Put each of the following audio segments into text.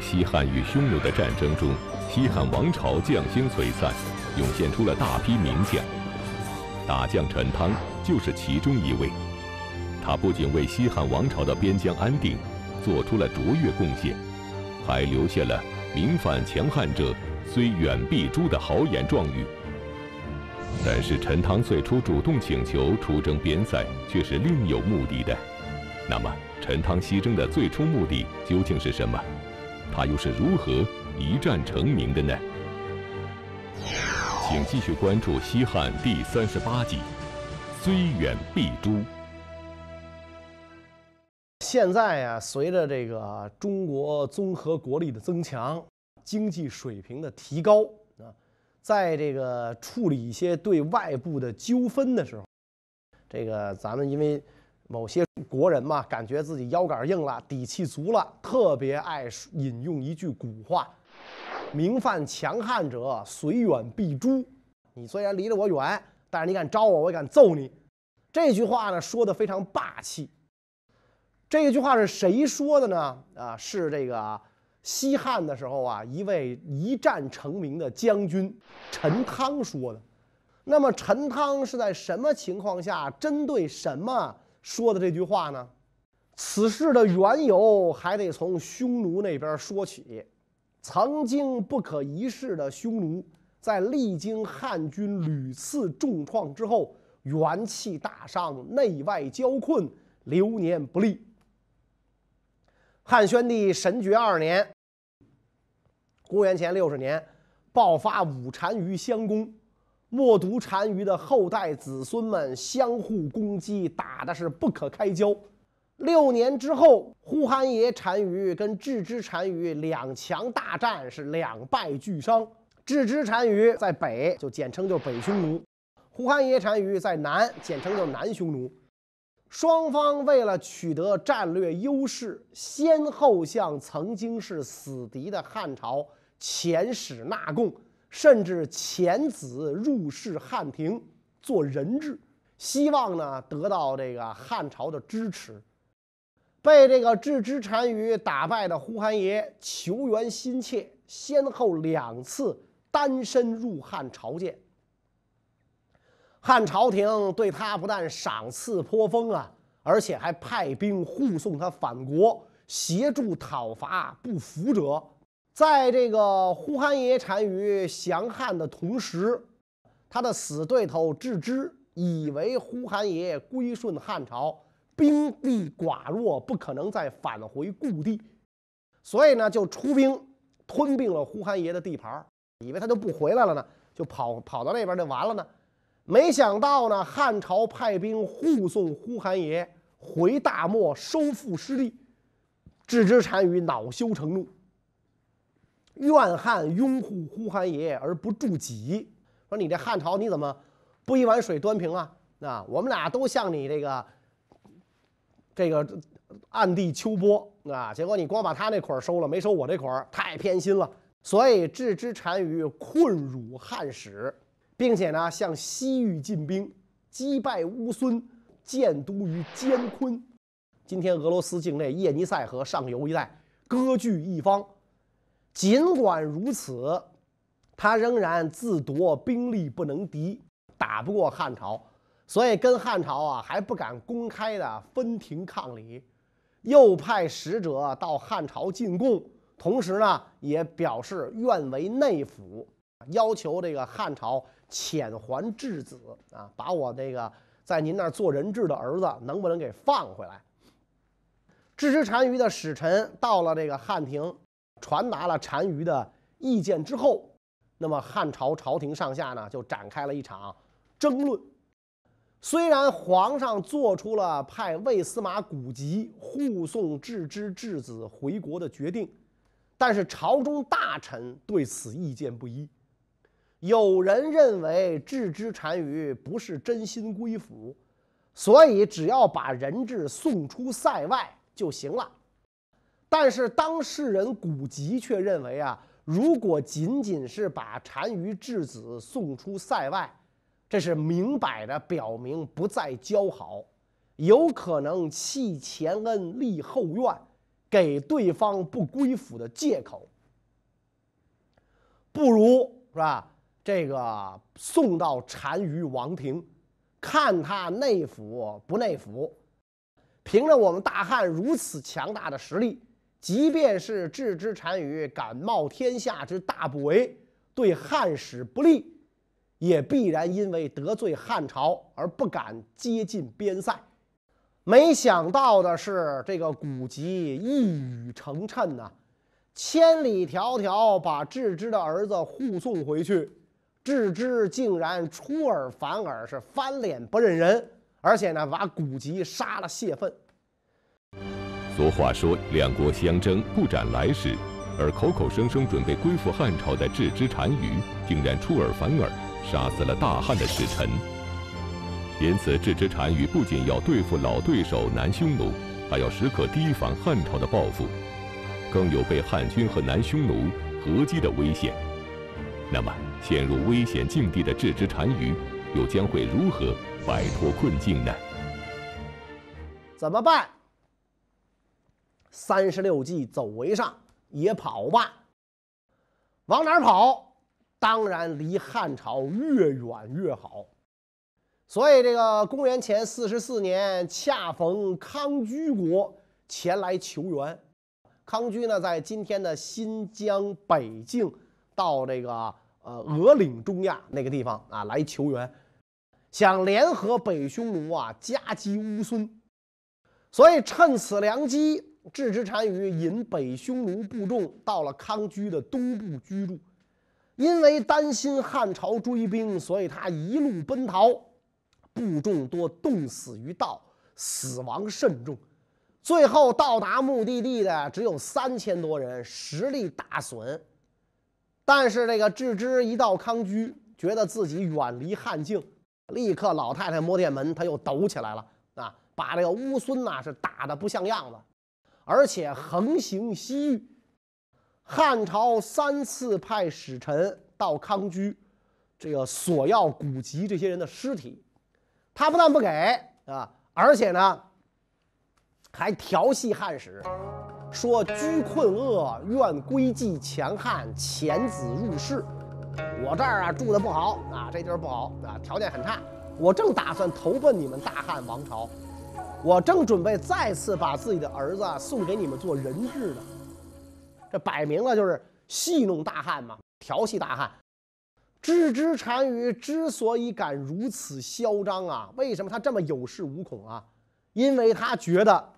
西汉与匈奴的战争中，西汉王朝将星璀璨，涌现出了大批名将。大将陈汤就是其中一位。他不仅为西汉王朝的边疆安定做出了卓越贡献，还留下了“明犯强汉者，虽远必诛”的豪言壮语。但是陈汤最初主动请求出征边塞，却是另有目的的。那么，陈汤西征的最初目的究竟是什么？他又是如何一战成名的呢？请继续关注《西汉》第三十八集，虽远必诛。现在啊，随着这个中国综合国力的增强，经济水平的提高啊，在这个处理一些对外部的纠纷的时候，这个咱们因为某些国人嘛，感觉自己腰杆硬了，底气足了，特别爱引用一句古话：“名犯强汉者，虽远必诛。”你虽然离着我远，但是你敢招我，我也敢揍你。这句话呢，说的非常霸气。这句话是谁说的呢？啊，是这个西汉的时候啊，一位一战成名的将军陈汤说的。那么陈汤是在什么情况下，针对什么说的这句话呢？此事的缘由还得从匈奴那边说起。曾经不可一世的匈奴，在历经汉军屡次重创之后，元气大伤，内外交困，流年不利。汉宣帝神爵二年，公元前六十年，爆发五单于相攻，冒毒单于的后代子孙们相互攻击，打的是不可开交。六年之后，呼韩邪单于跟郅支单于两强大战，是两败俱伤。郅支单于在北，就简称就北匈奴；呼韩邪单于在南，简称就南匈奴。双方为了取得战略优势，先后向曾经是死敌的汉朝遣使纳贡，甚至遣子入仕汉庭做人质，希望呢得到这个汉朝的支持。被这个郅支单于打败的呼韩邪求援心切，先后两次单身入汉朝见。汉朝廷对他不但赏赐颇丰啊，而且还派兵护送他返国，协助讨伐不服者。在这个呼韩邪单于降汉的同时，他的死对头郅支以为呼韩邪归顺汉朝，兵力寡弱，不可能再返回故地，所以呢，就出兵吞并了呼韩邪的地盘，以为他就不回来了呢，就跑跑到那边就完了呢。没想到呢，汉朝派兵护送呼韩邪回大漠收复失地，郅支单于恼羞成怒，怨汉拥护呼韩邪而不助己，说你这汉朝你怎么不一碗水端平啊？啊，我们俩都向你这个这个暗地秋波啊，结果你光把他那捆收了，没收我这捆太偏心了。所以郅支单于困辱汉使。并且呢，向西域进兵，击败乌孙，建都于坚昆（今天俄罗斯境内叶尼塞河上游一带），割据一方。尽管如此，他仍然自夺兵力不能敌，打不过汉朝，所以跟汉朝啊还不敢公开的分庭抗礼，又派使者到汉朝进贡，同时呢也表示愿为内府，要求这个汉朝。遣还质子啊，把我这个在您那儿做人质的儿子能不能给放回来？支持单于的使臣到了这个汉庭，传达了单于的意见之后，那么汉朝朝廷上下呢就展开了一场争论。虽然皇上做出了派魏司马古籍护送郅支质子回国的决定，但是朝中大臣对此意见不一。有人认为郅支单于不是真心归附，所以只要把人质送出塞外就行了。但是当事人古籍却认为啊，如果仅仅是把单于质子送出塞外，这是明摆着表明不再交好，有可能弃前恩立后怨，给对方不归附的借口，不如是吧？这个送到单于王庭，看他内府不内府。凭着我们大汉如此强大的实力，即便是置之单于敢冒天下之大不韪，对汉使不利，也必然因为得罪汉朝而不敢接近边塞。没想到的是，这个古籍一语成谶呐，千里迢迢把智之的儿子护送回去，智之竟然出尔反尔，是翻脸不认人，而且呢，把古籍杀了泄愤。俗话说，两国相争不斩来使，而口口声声准备归附汉朝的智之单于，竟然出尔反尔，杀死了大汉的使臣。因此，置之单于不仅要对付老对手南匈奴，还要时刻提防汉朝的报复，更有被汉军和南匈奴合击的危险。那么，陷入危险境地的置之单于，又将会如何摆脱困境呢？怎么办？三十六计，走为上，也跑吧。往哪儿跑？当然离汉朝越远越好。所以，这个公元前四十四年，恰逢康居国前来求援。康居呢，在今天的新疆北境到这个呃鹅岭中亚那个地方啊来求援，想联合北匈奴啊夹击乌孙。所以，趁此良机，置之单于引北匈奴部众到了康居的东部居住。因为担心汉朝追兵，所以他一路奔逃。部众多冻死于道，死亡甚重。最后到达目的地的只有三千多人，实力大损。但是这个智之一到康居，觉得自己远离汉境，立刻老太太摸电门，他又抖起来了啊！把这个乌孙呐是打得不像样子，而且横行西域。汉朝三次派使臣到康居，这个索要古籍这些人的尸体。他不但不给啊，而且呢，还调戏汉使，说居困厄，愿归继前汉，遣子入仕。我这儿啊住的不好啊，这地儿不好啊，条件很差。我正打算投奔你们大汉王朝，我正准备再次把自己的儿子送给你们做人质呢。这摆明了就是戏弄大汉嘛，调戏大汉。置之单于之所以敢如此嚣张啊，为什么他这么有恃无恐啊？因为他觉得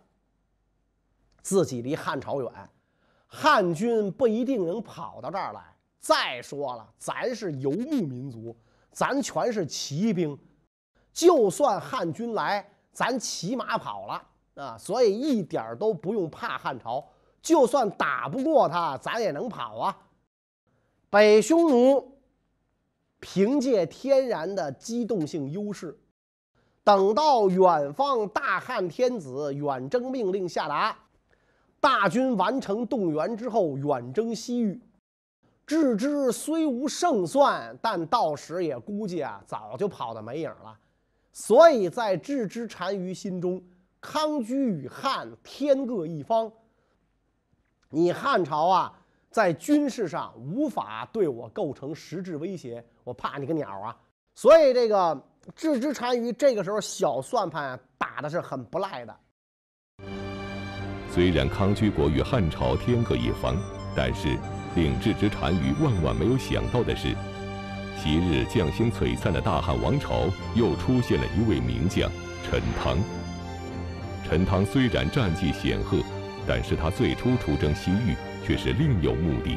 自己离汉朝远，汉军不一定能跑到这儿来。再说了，咱是游牧民族，咱全是骑兵，就算汉军来，咱骑马跑了啊，所以一点都不用怕汉朝。就算打不过他，咱也能跑啊。北匈奴。凭借天然的机动性优势，等到远方大汉天子远征命令下达，大军完成动员之后，远征西域。置之虽无胜算，但到时也估计啊，早就跑得没影了。所以在智之单于心中，康居与汉天各一方。你汉朝啊。在军事上无法对我构成实质威胁，我怕你个鸟啊！所以这个置之单于这个时候小算盘打的是很不赖的。虽然康居国与汉朝天各一方，但是令置之单于万万没有想到的是，昔日将星璀璨的大汉王朝又出现了一位名将陈汤。陈汤虽然战绩显赫，但是他最初出征西域。却是另有目的。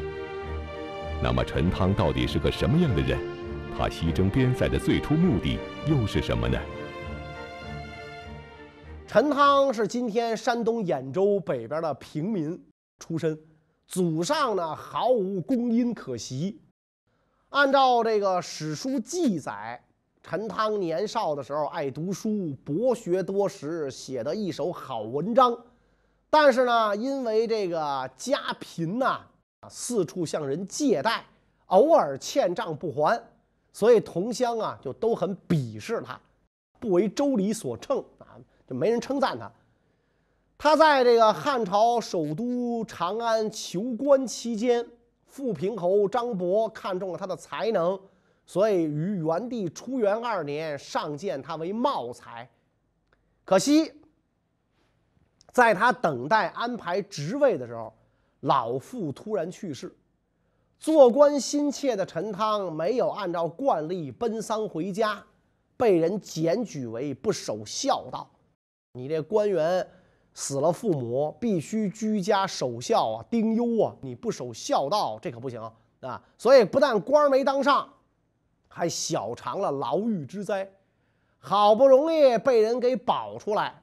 那么陈汤到底是个什么样的人？他西征边塞的最初目的又是什么呢？陈汤是今天山东兖州北边的平民出身，祖上呢毫无功荫可习。按照这个史书记载，陈汤年少的时候爱读书，博学多识，写的一手好文章。但是呢，因为这个家贫呐，四处向人借贷，偶尔欠账不还，所以同乡啊就都很鄙视他，不为周礼所称啊，就没人称赞他。他在这个汉朝首都长安求官期间，富平侯张伯看中了他的才能，所以于元帝初元二年上荐他为茂才。可惜，在他等待安排职位的时候，老父突然去世。做官心切的陈汤没有按照惯例奔丧回家，被人检举为不守孝道。你这官员死了父母，必须居家守孝啊，丁忧啊！你不守孝道，这可不行啊！所以不但官没当上，还小尝了牢狱之灾。好不容易被人给保出来，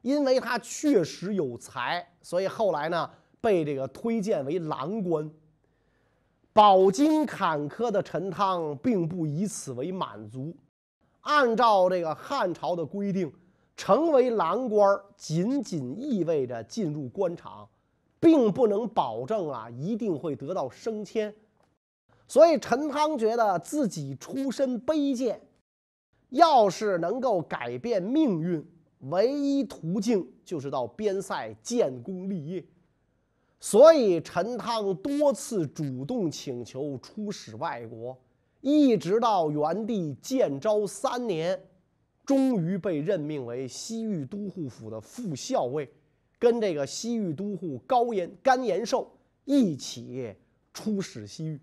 因为他确实有才，所以后来呢，被这个推荐为郎官。饱经坎坷的陈汤并不以此为满足，按照这个汉朝的规定，成为郎官仅仅意味着进入官场，并不能保证啊一定会得到升迁。所以陈汤觉得自己出身卑贱，要是能够改变命运，唯一途径就是到边塞建功立业。所以，陈汤多次主动请求出使外国，一直到元帝建昭三年，终于被任命为西域都护府的副校尉，跟这个西域都护高延甘延寿一起出使西域。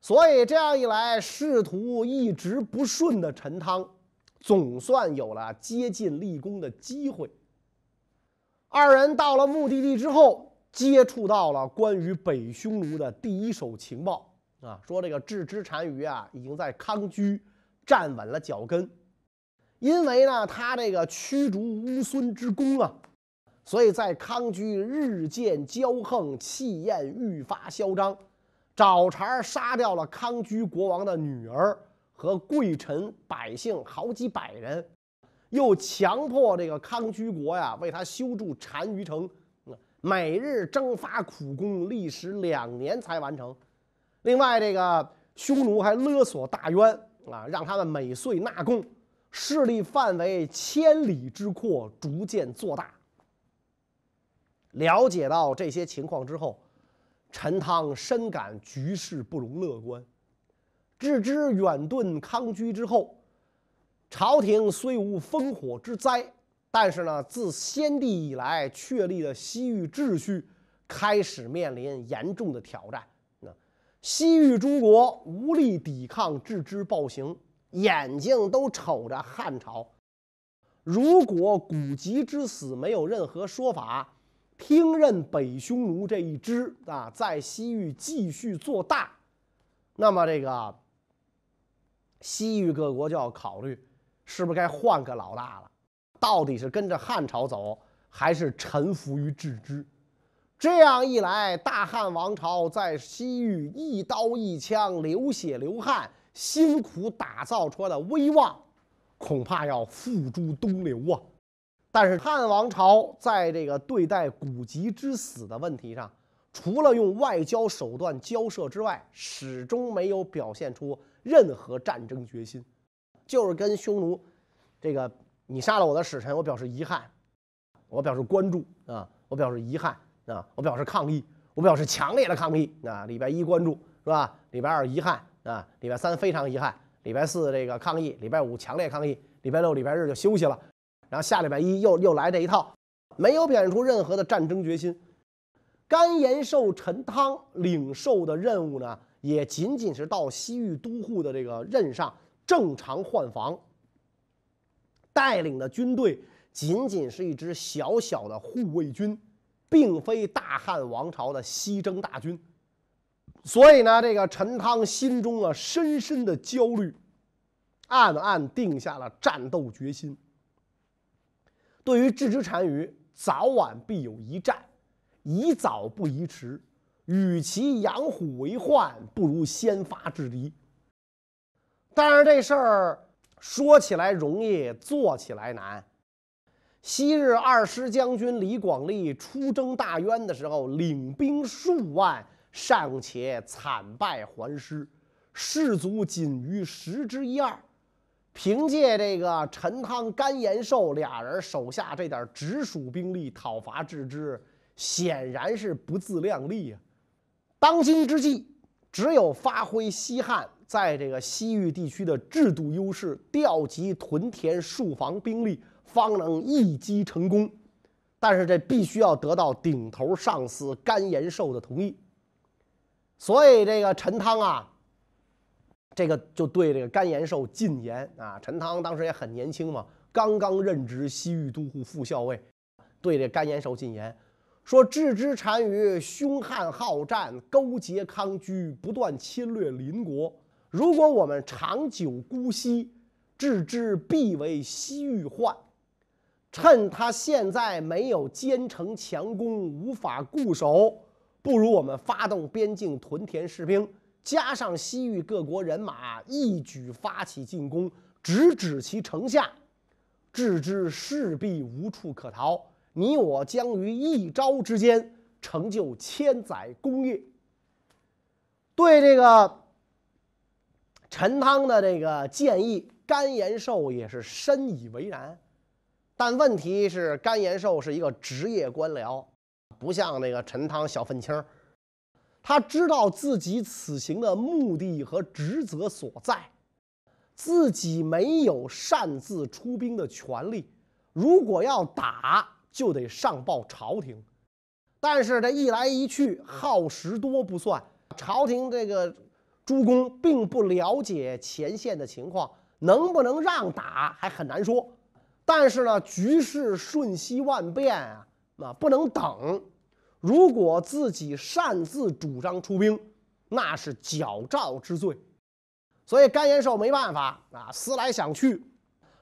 所以，这样一来，仕途一直不顺的陈汤，总算有了接近立功的机会。二人到了目的地之后。接触到了关于北匈奴的第一手情报啊，说这个郅支单于啊已经在康居站稳了脚跟，因为呢他这个驱逐乌孙之功啊，所以在康居日渐骄横，气焰愈发嚣张，找茬杀掉了康居国王的女儿和贵臣百姓好几百人，又强迫这个康居国呀为他修筑单于城。每日征发苦工，历时两年才完成。另外，这个匈奴还勒索大渊啊，让他们每岁纳贡，势力范围千里之阔，逐渐做大。了解到这些情况之后，陈汤深感局势不容乐观。置之远遁康居之后，朝廷虽无烽火之灾。但是呢，自先帝以来确立的西域秩序开始面临严重的挑战。那西域诸国无力抵抗置之暴行，眼睛都瞅着汉朝。如果古籍之死没有任何说法，听任北匈奴这一支啊，在西域继续做大，那么这个西域各国就要考虑，是不是该换个老大了。到底是跟着汉朝走，还是臣服于郅支？这样一来，大汉王朝在西域一刀一枪、流血流汗、辛苦打造出来的威望，恐怕要付诸东流啊！但是汉王朝在这个对待古籍之死的问题上，除了用外交手段交涉之外，始终没有表现出任何战争决心，就是跟匈奴这个。你杀了我的使臣，我表示遗憾，我表示关注啊，我表示遗憾啊，我表示抗议，我表示强烈的抗议啊！礼拜一关注是吧？礼拜二遗憾啊，礼拜三非常遗憾，礼拜四这个抗议，礼拜五强烈抗议，礼拜六、礼拜日就休息了，然后下礼拜一又又来这一套，没有表现出任何的战争决心。甘延寿、陈汤领受的任务呢，也仅仅是到西域都护的这个任上正常换防。带领的军队仅仅是一支小小的护卫军，并非大汉王朝的西征大军。所以呢，这个陈汤心中啊深深的焦虑，暗暗定下了战斗决心。对于郅支单于，早晚必有一战，宜早不宜迟。与其养虎为患，不如先发制敌。但是这事儿。说起来容易，做起来难。昔日二师将军李广利出征大渊的时候，领兵数万，尚且惨败还师，士卒仅余十之一二。凭借这个陈汤、甘延寿俩人手下这点直属兵力讨伐郅支，显然是不自量力呀。当今之计，只有发挥西汉在这个西域地区的制度优势，调集屯田戍防兵力，方能一击成功。但是这必须要得到顶头上司甘延寿的同意。所以这个陈汤啊。这个就对这个甘延寿进言啊，陈汤当时也很年轻嘛，刚刚任职西域都护副校尉，对这甘延寿进言说：“郅支单于凶悍好战，勾结康居，不断侵略邻国。如果我们长久姑息，郅支必为西域患。趁他现在没有坚城强攻，无法固守，不如我们发动边境屯田士兵。”加上西域各国人马一举发起进攻，直指其城下，置之势必无处可逃。你我将于一朝之间成就千载功业。对这个陈汤的这个建议，甘延寿也是深以为然。但问题是，甘延寿是一个职业官僚，不像那个陈汤小愤青儿。他知道自己此行的目的和职责所在，自己没有擅自出兵的权利。如果要打，就得上报朝廷。但是这一来一去，耗时多不算，朝廷这个诸公并不了解前线的情况，能不能让打还很难说。但是呢，局势瞬息万变啊，那不能等。如果自己擅自主张出兵，那是矫诏之罪。所以甘延寿没办法啊，思来想去，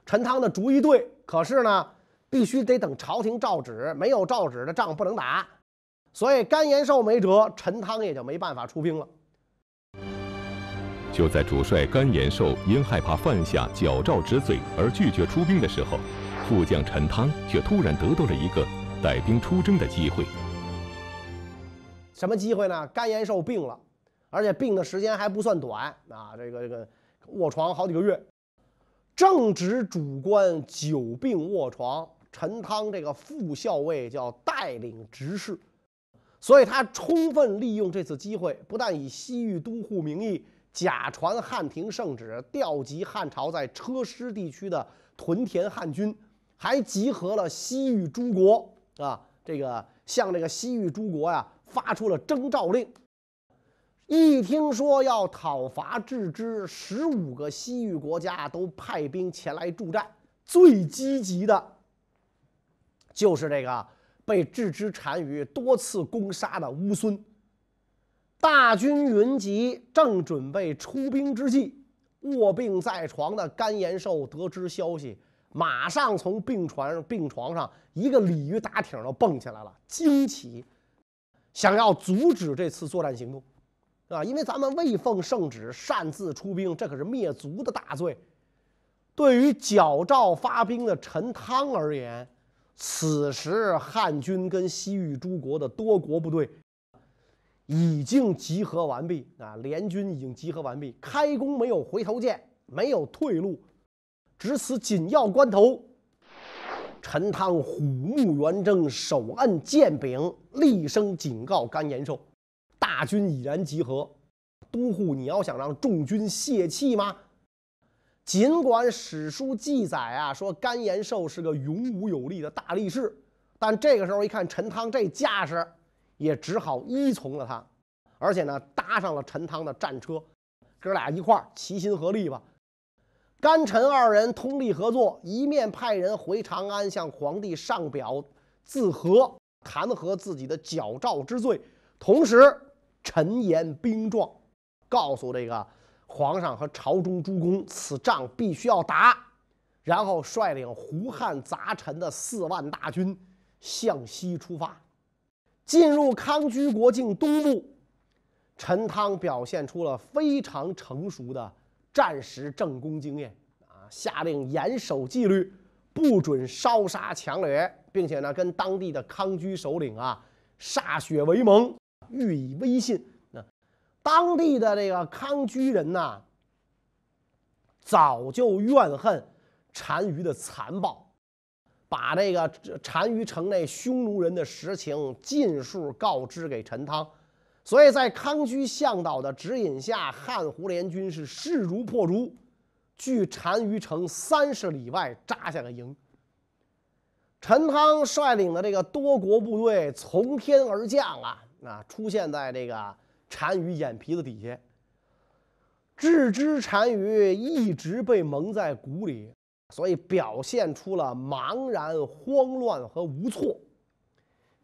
陈汤的主意对，可是呢，必须得等朝廷诏旨，没有诏旨的仗不能打。所以甘延寿没辙，陈汤也就没办法出兵了。就在主帅甘延寿因害怕犯下矫诏之罪而拒绝出兵的时候，副将陈汤却突然得到了一个带兵出征的机会。什么机会呢？甘延寿病了，而且病的时间还不算短啊！这个这个卧床好几个月，正值主官久病卧床，陈汤这个副校尉叫带领执事，所以他充分利用这次机会，不但以西域都护名义假传汉廷圣旨，调集汉朝在车师地区的屯田汉军，还集合了西域诸国啊，这个向这个西域诸国呀。发出了征召令。一听说要讨伐郅支，十五个西域国家都派兵前来助战。最积极的，就是这个被郅支单于多次攻杀的乌孙。大军云集，正准备出兵之际，卧病在床的甘延寿得知消息，马上从病床病床上一个鲤鱼打挺的蹦起来了，惊起。想要阻止这次作战行动，啊，因为咱们未奉圣旨擅自出兵，这可是灭族的大罪。对于矫诏发兵的陈汤而言，此时汉军跟西域诸国的多国部队已经集合完毕，啊，联军已经集合完毕，开弓没有回头箭，没有退路，值此紧要关头。陈汤虎目圆睁，手摁剑柄，厉声警告甘延寿：“大军已然集合，都护，你要想让众军泄气吗？”尽管史书记载啊，说甘延寿是个勇武有力的大力士，但这个时候一看陈汤这架势，也只好依从了他，而且呢，搭上了陈汤的战车，哥俩一块儿齐心合力吧。甘陈二人通力合作，一面派人回长安向皇帝上表自和，弹劾自己的矫诏之罪，同时陈言兵状，告诉这个皇上和朝中诸公，此仗必须要打。然后率领胡汉杂陈的四万大军向西出发，进入康居国境东部。陈汤表现出了非常成熟的。战时政工经验啊，下令严守纪律，不准烧杀抢掠，并且呢，跟当地的康居首领啊歃血为盟，予以威信。那当地的这个康居人呐，早就怨恨单于的残暴，把这个单于城内匈奴人的实情尽数告知给陈汤。所以在康居向导的指引下，汉胡联军是势如破竹，距单于城三十里外扎下了营。陈汤率领的这个多国部队从天而降啊，啊，出现在这个单于眼皮子底下。置之单于一直被蒙在鼓里，所以表现出了茫然、慌乱和无措，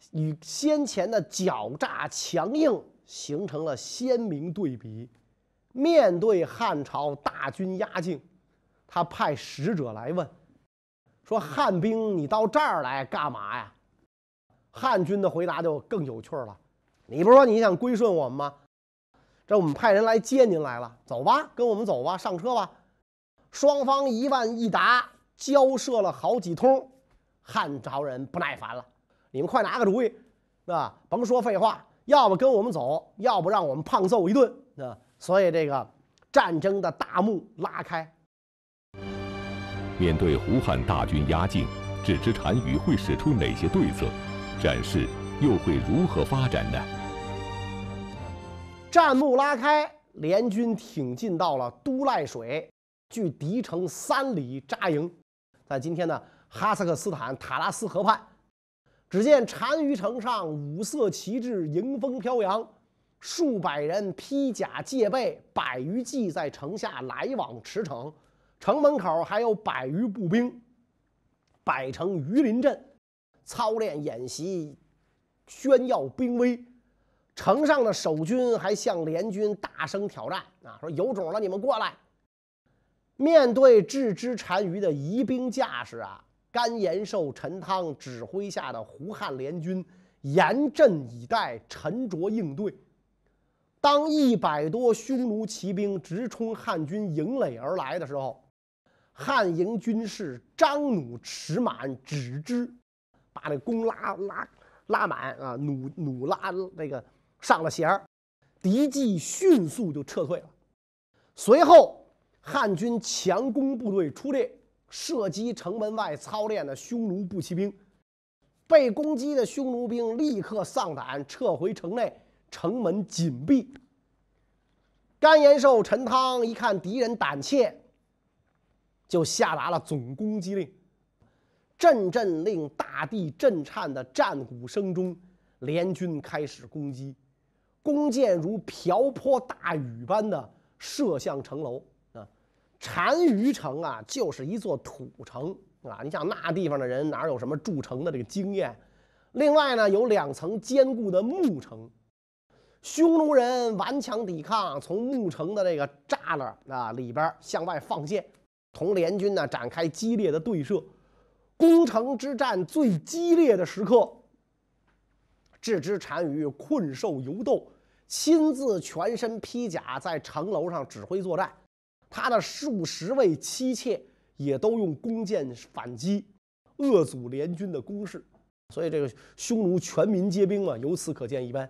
与先前的狡诈强硬形成了鲜明对比。面对汉朝大军压境，他派使者来问。说汉兵，你到这儿来干嘛呀？汉军的回答就更有趣了。你不是说你想归顺我们吗？这我们派人来接您来了，走吧，跟我们走吧，上车吧。双方一问一答，交涉了好几通，汉朝人不耐烦了，你们快拿个主意，啊，甭说废话，要不跟我们走，要不让我们胖揍一顿，啊，所以这个战争的大幕拉开。面对胡汉大军压境，只知单于会使出哪些对策？战事又会如何发展呢？战幕拉开，联军挺进到了都赖水，距敌城三里扎营，在今天呢哈萨克斯坦塔拉斯河畔。只见单于城上五色旗帜迎风飘扬，数百人披甲戒备，百余骑在城下来往驰骋。城门口还有百余步兵摆成鱼鳞阵，操练演习，炫耀兵威。城上的守军还向联军大声挑战啊，说有种了，你们过来！面对置之单于的疑兵架势啊，甘延寿、陈汤指挥下的胡汉联军严阵以待，沉着应对。当一百多匈奴骑兵直冲汉军营垒而来的时候，汉营军士张弩持满，止之，把这弓拉拉拉满啊，弩弩拉那个上了弦儿，敌骑迅速就撤退了。随后，汉军强攻部队出列，射击城门外操练的匈奴步骑兵。被攻击的匈奴兵立刻丧胆，撤回城内，城门紧闭。甘延寿、陈汤一看敌人胆怯。就下达了总攻击令，阵阵令大地震颤的战鼓声中，联军开始攻击，弓箭如瓢泼大雨般的射向城楼！单于城啊，就是一座土城啊！你想那地方的人哪有什么筑城的这个经验？另外呢，有两层坚固的木城，匈奴人顽强抵抗，从木城的这个栅栏啊里边向外放箭。同联军呢展开激烈的对射，攻城之战最激烈的时刻，置之单于困兽犹斗，亲自全身披甲在城楼上指挥作战，他的数十位妻妾也都用弓箭反击，遏阻联军的攻势。所以这个匈奴全民皆兵嘛，由此可见一斑。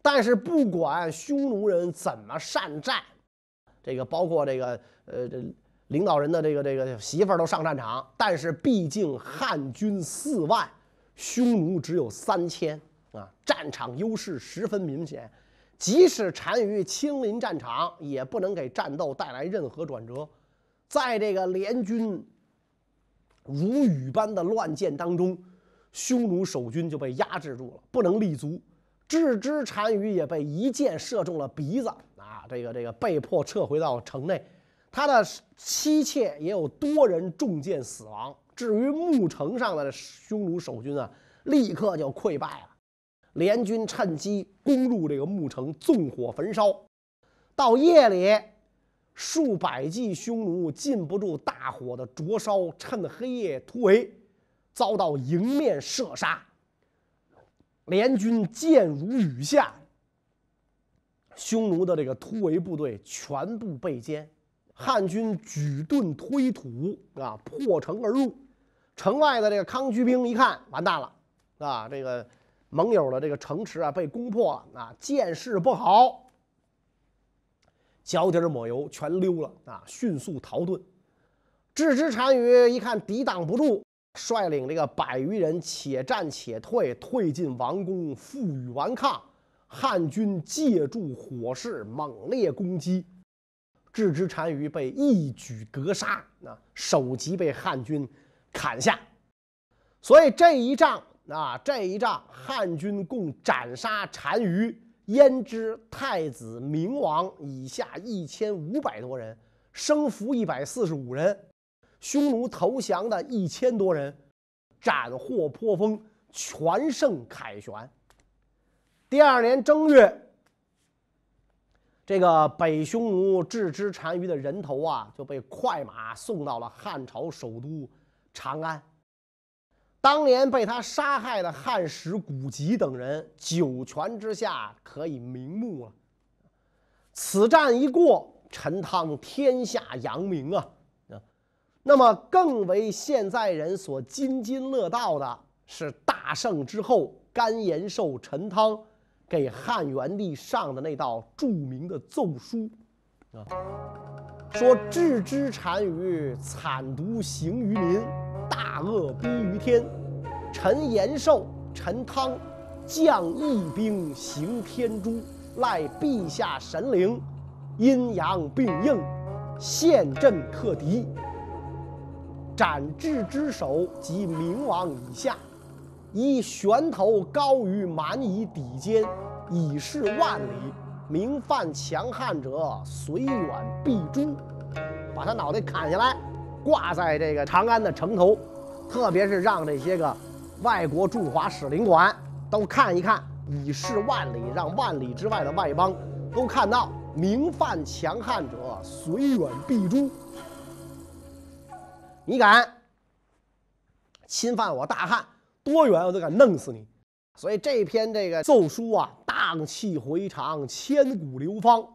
但是不管匈奴人怎么善战，这个包括这个呃这。领导人的这个这个媳妇儿都上战场，但是毕竟汉军四万，匈奴只有三千啊，战场优势十分明显。即使单于亲临战场，也不能给战斗带来任何转折。在这个联军如雨般的乱箭当中，匈奴守军就被压制住了，不能立足。置之单于也被一箭射中了鼻子啊，这个这个被迫撤回到城内。他的妻妾也有多人中箭死亡。至于牧城上的匈奴守军啊，立刻就溃败了。联军趁机攻入这个牧城，纵火焚烧。到夜里，数百计匈奴禁不住大火的灼烧，趁黑夜突围，遭到迎面射杀。联军箭如雨下，匈奴的这个突围部队全部被歼。汉军举盾推土啊，破城而入。城外的这个康居兵一看，完蛋了啊！这个盟友的这个城池啊被攻破了啊，见势不好。脚底抹油，全溜了啊！迅速逃遁。郅支单于一看抵挡不住，率领这个百余人且战且退，退进王宫，负隅顽抗。汉军借助火势猛烈攻击，郅支单于被一举格杀，啊，首级被汉军砍下。所以这一仗啊，这一仗汉军共斩杀单于。焉知太子明王以下一千五百多人，生俘一百四十五人，匈奴投降的一千多人，斩获颇丰，全胜凯旋。第二年正月，这个北匈奴郅支单于的人头啊，就被快马送到了汉朝首都长安。当年被他杀害的汉使古籍等人，九泉之下可以瞑目了。此战一过，陈汤天下扬名啊！啊，那么更为现在人所津津乐道的是大胜之后，甘延寿陈汤给汉元帝上的那道著名的奏书啊，说置之单于惨毒行于民。大恶逼于天，陈延寿、陈汤将义兵行天诛，赖陛下神灵，阴阳并应，陷阵克敌，斩郅之首及明王以下，以悬头高于蛮夷底间，以示万里。明犯强汉者，随远必诛，把他脑袋砍下来。挂在这个长安的城头，特别是让这些个外国驻华使领馆都看一看，以示万里，让万里之外的外邦都看到，明犯强汉者，随远必诛。你敢侵犯我大汉，多远我都敢弄死你。所以这篇这个奏书啊，荡气回肠，千古流芳。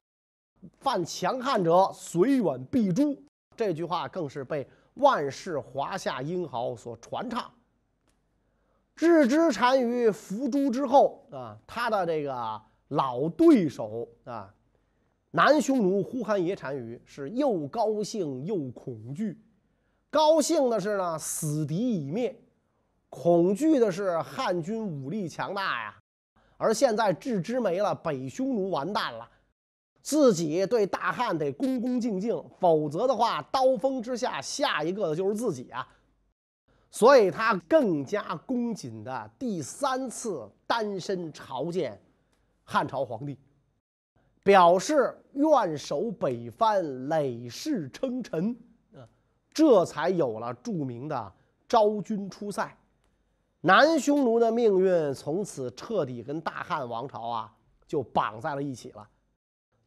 犯强汉者，随远必诛。这句话更是被万世华夏英豪所传唱。郅支单于伏诛之后啊，他的这个老对手啊，南匈奴呼韩邪单于是又高兴又恐惧。高兴的是呢，死敌已灭；恐惧的是汉军武力强大呀。而现在郅支没了，北匈奴完蛋了。自己对大汉得恭恭敬敬，否则的话，刀锋之下下一个的就是自己啊！所以他更加恭谨的第三次单身朝见汉朝皇帝，表示愿守北藩，累世称臣啊！这才有了著名的昭君出塞，南匈奴的命运从此彻底跟大汉王朝啊就绑在了一起了。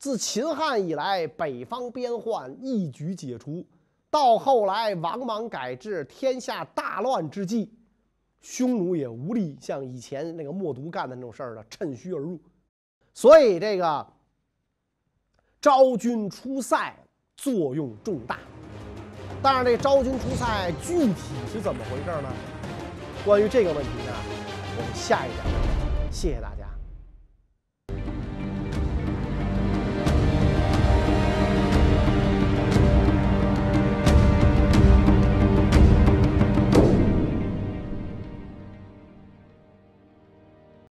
自秦汉以来，北方边患一举解除，到后来王莽改制，天下大乱之际，匈奴也无力像以前那个冒毒干的那种事儿了，趁虚而入。所以这个昭君出塞作用重大。但是这昭君出塞具体是怎么回事呢？关于这个问题呢，我们下一讲，谢谢大家。